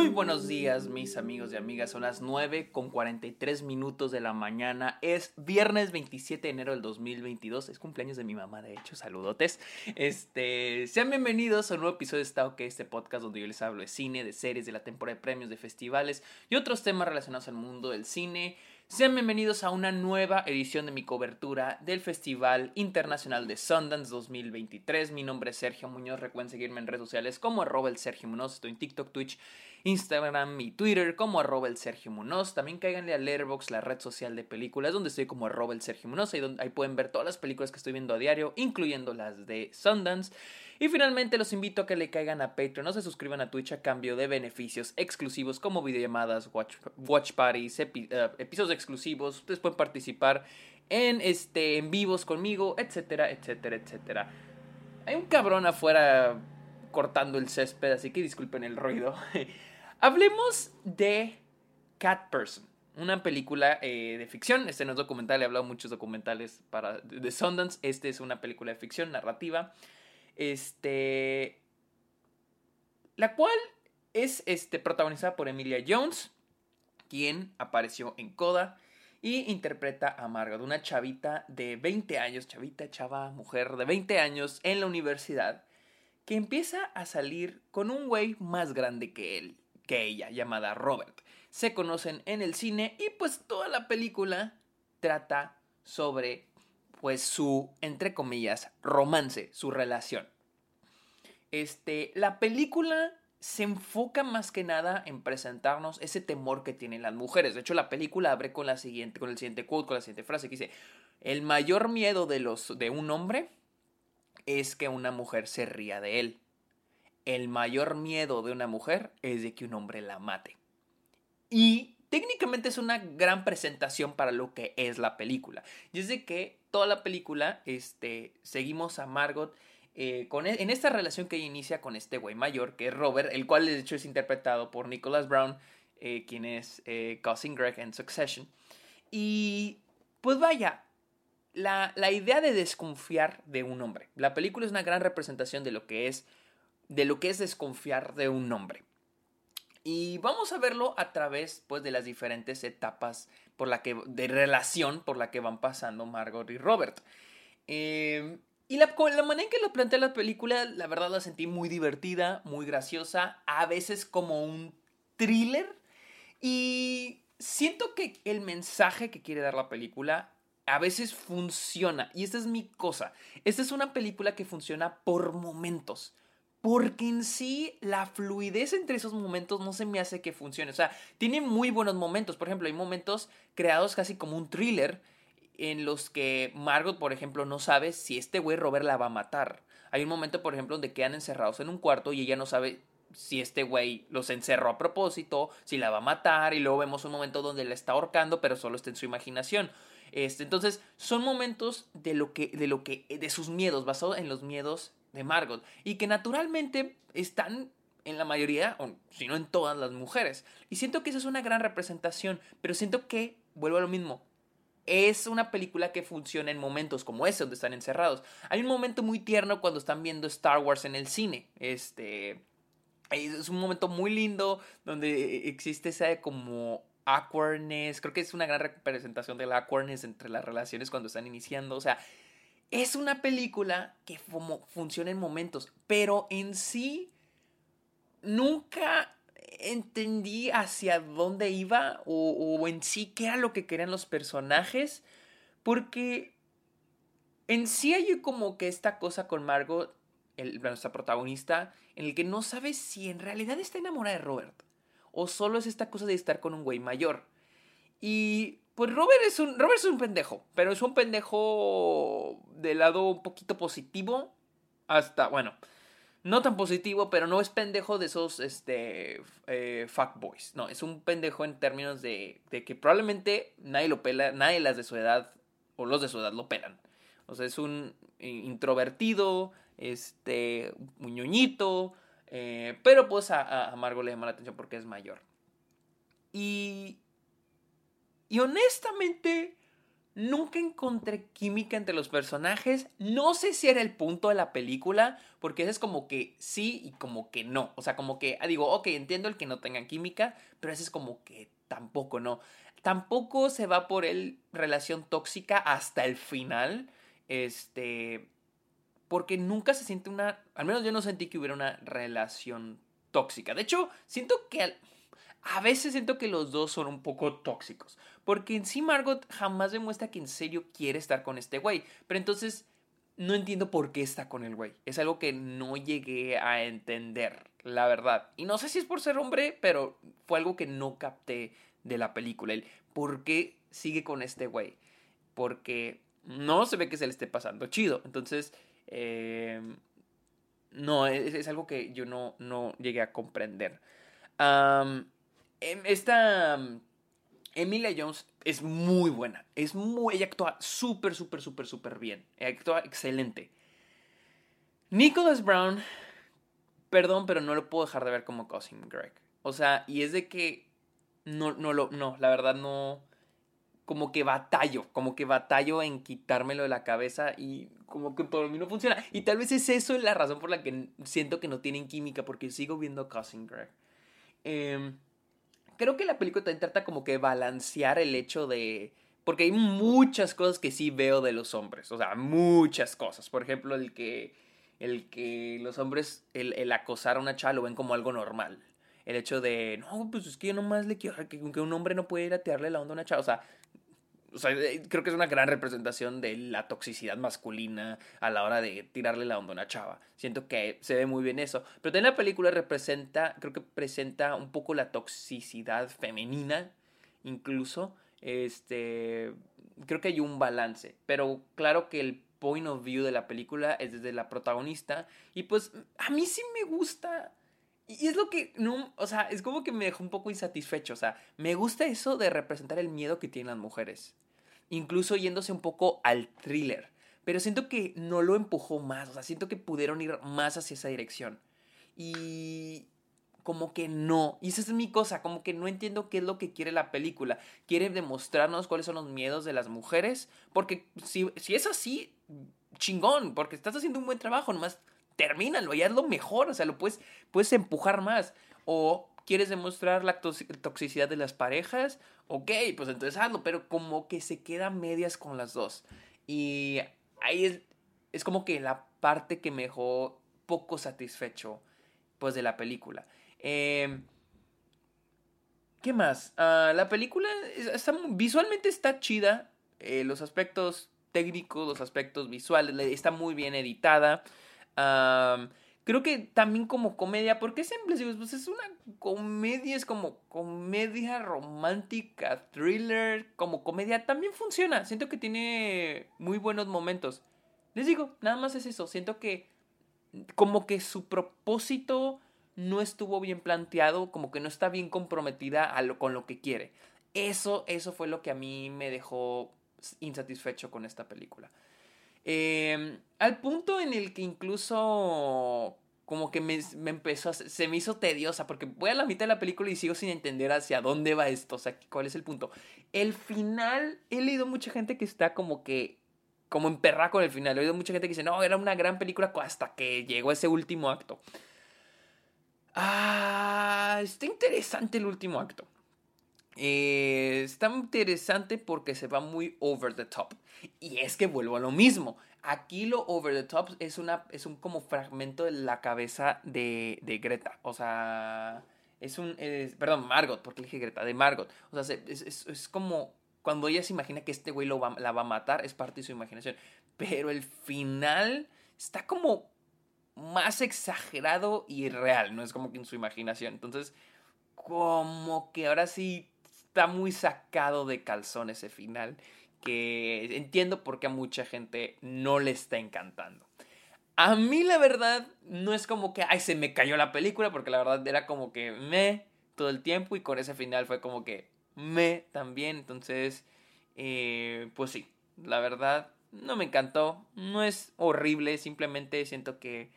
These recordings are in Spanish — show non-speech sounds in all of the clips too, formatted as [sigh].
Muy buenos días, mis amigos y amigas. Son las 9 con 43 minutos de la mañana. Es viernes 27 de enero del 2022. Es cumpleaños de mi mamá, de hecho. Saludotes. Este, sean bienvenidos a un nuevo episodio de Estado que este podcast donde yo les hablo de cine, de series, de la temporada de premios, de festivales y otros temas relacionados al mundo del cine. Sean bienvenidos a una nueva edición de mi cobertura del Festival Internacional de Sundance 2023. Mi nombre es Sergio Muñoz. Recuerden seguirme en redes sociales como arroba el Sergio Muñoz. Estoy en TikTok, Twitch, Instagram y Twitter como arroba el Sergio Muñoz. También cáiganle a Letterboxd, la red social de películas, donde estoy como arroba el Sergio Muñoz. Ahí, ahí pueden ver todas las películas que estoy viendo a diario, incluyendo las de Sundance. Y finalmente los invito a que le caigan a Patreon o se suscriban a Twitch a cambio de beneficios exclusivos como videollamadas, watch, watch parties, eh, episodios exclusivos. Ustedes pueden participar en, este, en vivos conmigo, etcétera, etcétera, etcétera. Hay un cabrón afuera cortando el césped, así que disculpen el ruido. [laughs] Hablemos de Cat Person. Una película eh, de ficción. Este no es documental, he hablado muchos documentales para, de Sundance. Este es una película de ficción narrativa. Este. La cual es este, protagonizada por Emilia Jones, quien apareció en Coda y interpreta a Margot, una chavita de 20 años, chavita, chava, mujer de 20 años en la universidad, que empieza a salir con un güey más grande que él, que ella, llamada Robert. Se conocen en el cine y pues toda la película trata sobre pues su, entre comillas, romance, su relación. Este, la película se enfoca más que nada en presentarnos ese temor que tienen las mujeres. De hecho, la película abre con la siguiente, con el siguiente quote, con la siguiente frase que dice: El mayor miedo de los de un hombre es que una mujer se ría de él. El mayor miedo de una mujer es de que un hombre la mate. Y técnicamente es una gran presentación para lo que es la película. Y es de que toda la película este, seguimos a Margot eh, con, e, en esta relación que inicia con este güey mayor, que es Robert, el cual de hecho es interpretado por Nicholas Brown, eh, quien es eh, Cousin Greg en Succession. Y pues vaya, la, la, idea de desconfiar de un hombre. La película es una gran representación de lo que es, de lo que es desconfiar de un hombre. Y vamos a verlo a través pues, de las diferentes etapas por la que, de relación por la que van pasando Margot y Robert. Eh, y la, la, manera en que lo plantea la película, la verdad la sentí muy divertida, muy graciosa, a veces como un thriller. Y siento que el mensaje que quiere dar la película a veces funciona. Y esta es mi cosa. Esta es una película que funciona por momentos. Porque en sí la fluidez entre esos momentos no se me hace que funcione. O sea, tiene muy buenos momentos. Por ejemplo, hay momentos creados casi como un thriller en los que Margot, por ejemplo, no sabe si este güey Robert la va a matar. Hay un momento, por ejemplo, donde quedan encerrados en un cuarto y ella no sabe si este güey los encerró a propósito, si la va a matar, y luego vemos un momento donde la está ahorcando, pero solo está en su imaginación. Este, entonces, son momentos de lo que, de lo que, de sus miedos, basados en los miedos de Margot y que naturalmente están en la mayoría, o si no en todas las mujeres. Y siento que esa es una gran representación, pero siento que, vuelvo a lo mismo, es una película que funciona en momentos como ese, donde están encerrados. Hay un momento muy tierno cuando están viendo Star Wars en el cine. Este. Es un momento muy lindo donde existe esa como awkwardness. Creo que es una gran representación de la awkwardness entre las relaciones cuando están iniciando. O sea, es una película que funciona en momentos, pero en sí nunca entendí hacia dónde iba o, en sí qué era lo que querían los personajes, porque en sí hay como que esta cosa con Margot, el, nuestra protagonista, en el que no sabe si en realidad está enamorada de Robert o solo es esta cosa de estar con un güey mayor. Y pues Robert es un. Robert es un pendejo. Pero es un pendejo de lado un poquito positivo. Hasta. Bueno. No tan positivo, pero no es pendejo de esos este, eh, fuckboys. No, es un pendejo en términos de, de, que probablemente nadie lo pela, nadie las de su edad o los de su edad lo pelan. O sea, es un introvertido, este, un ñoñito, eh, pero pues a, a Margo le llama la atención porque es mayor. Y y honestamente, Nunca encontré química entre los personajes. No sé si era el punto de la película, porque ese es como que sí y como que no. O sea, como que digo, ok, entiendo el que no tengan química, pero ese es como que tampoco no. Tampoco se va por el relación tóxica hasta el final. Este. Porque nunca se siente una. Al menos yo no sentí que hubiera una relación tóxica. De hecho, siento que. a veces siento que los dos son un poco tóxicos. Porque en sí Margot jamás demuestra que en serio quiere estar con este güey. Pero entonces no entiendo por qué está con el güey. Es algo que no llegué a entender, la verdad. Y no sé si es por ser hombre, pero fue algo que no capté de la película. El por qué sigue con este güey. Porque no se ve que se le esté pasando chido. Entonces, em, no, es, algo que yo no, no llegué a comprender. Em, esta Emilia Jones es muy buena. Es muy, ella actúa súper, súper, súper, súper bien. Ella actúa excelente. Nicholas Brown, perdón, pero no lo puedo dejar de ver como Cousin Greg. O sea, y es de que no, no lo, no, la verdad no, como que batallo, como que batallo en quitármelo de la cabeza y como que por mí no funciona. Y tal vez es eso la razón por la que siento que no tienen química, porque sigo viendo Cousin Greg. Eh, creo que la película también trata como que balancear el hecho de... Porque hay muchas cosas que sí veo de los hombres, o sea, muchas cosas. Por ejemplo, el que, el que los hombres, el, acosar a una chava lo ven como algo normal. El hecho de, no, pues es que yo nomás le quiero, que, que un hombre no puede ir a tirarle la onda a una chava. O sea, eh, creo que es una gran representación de la toxicidad masculina a la hora de tirarle la onda a una chava. Siento que se ve muy bien eso. Pero también la película representa, creo que presenta un poco la toxicidad femenina, incluso. Este, creo que hay un balance. Pero claro que el point of view de la película es desde la protagonista. Y pues a mí sí me gusta. Y es lo que no, o sea, es como que me dejó un poco insatisfecho. O sea, me gusta eso de representar el miedo que tienen las mujeres incluso yéndose un poco al thriller. Pero siento que no lo empujó más, o sea, siento que pudieron ir más hacia esa dirección. Y como que no. Y esa es mi cosa, como que no entiendo qué es lo que quiere la película. Quiere demostrarnos cuáles son los miedos de las mujeres. Porque si, si es así, chingón, porque estás haciendo un buen trabajo, nomás termínalo, ya es lo mejor, o sea, lo puedes, puedes empujar más. O ¿Quieres demostrar la toxicidad de las parejas? Ok, pues entonces hazlo, pero como que se queda medias con las dos. Y ahí es, es como que la parte que me dejó poco satisfecho pues de la película. Em, ¿Qué más? Ah, la película está, visualmente está chida. Eh, los aspectos técnicos, los aspectos visuales, está muy bien editada. Creo que también como comedia, porque siempre digo, pues es una comedia, es como comedia romántica, thriller, como comedia, también funciona. Siento que tiene muy buenos momentos. Les digo, nada más es eso. Siento que como que su propósito no estuvo bien planteado, como que no está bien comprometida con lo que quiere. Eso, eso fue lo que a mí me dejó insatisfecho con esta película. Em, al punto en el que incluso como que me, empezó, a, se me hizo tediosa, porque voy a la mitad de la película y sigo sin entender hacia dónde va esto, o sea, cuál es el punto. El final, he leído mucha gente que está como que, como emperrada con el final, he oído mucha gente que dice, no, era una gran película hasta que llegó ese último acto. Ah, está interesante el último acto. Eh, está interesante porque se va muy over the top. Y es que vuelvo a lo mismo. Aquí lo over the top es, una, es un como fragmento de la cabeza de, de Greta. O sea, es un... perdón, Margot, porque dije Greta, de Margot. O sea, es, es, es como cuando ella se imagina que este güey lo va, la va a matar, es parte de su imaginación. Pero el final está como más exagerado y real, no es como que en su imaginación. Entonces, como que ahora sí está muy sacado de calzón ese final que entiendo por qué a mucha gente no le está encantando. A mí la verdad no es como que, ay, se me cayó la película, porque la verdad era como que me todo el tiempo y con ese final fue como que me también. Entonces, eh, pues sí, la verdad no me encantó, no es horrible, simplemente siento que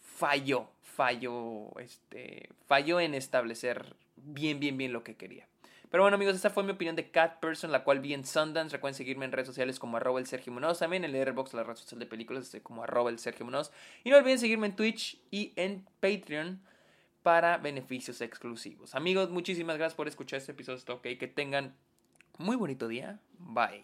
falló, falló, este, falló en establecer bien, bien, bien lo que quería. Pero bueno, amigos, esta fue mi opinión de Cat Person, la cual vi en Sundance. Recuerden seguirme en redes sociales como arroba el Sergio Munoz. También en el Airbox, la red social de películas, estoy como arroba el Sergio. Y no olviden seguirme en Twitch y en Patreon para beneficios exclusivos. Amigos, muchísimas gracias por escuchar este episodio. Ok. Que tengan muy bonito día. Bye.